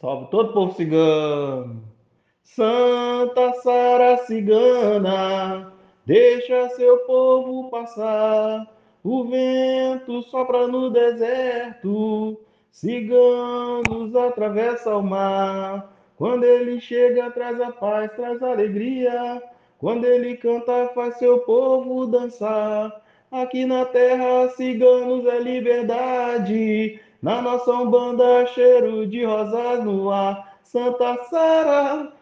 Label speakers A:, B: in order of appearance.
A: Salve todo povo cigano. Santa Sara cigana, deixa seu povo passar. O vento sopra no deserto, ciganos atravessam o mar. Quando ele chega, traz a paz, traz a alegria. Quando ele canta, faz seu povo dançar. Aqui na terra, ciganos é liberdade. Na nossa umbanda, cheiro de rosas no ar. Santa Sara,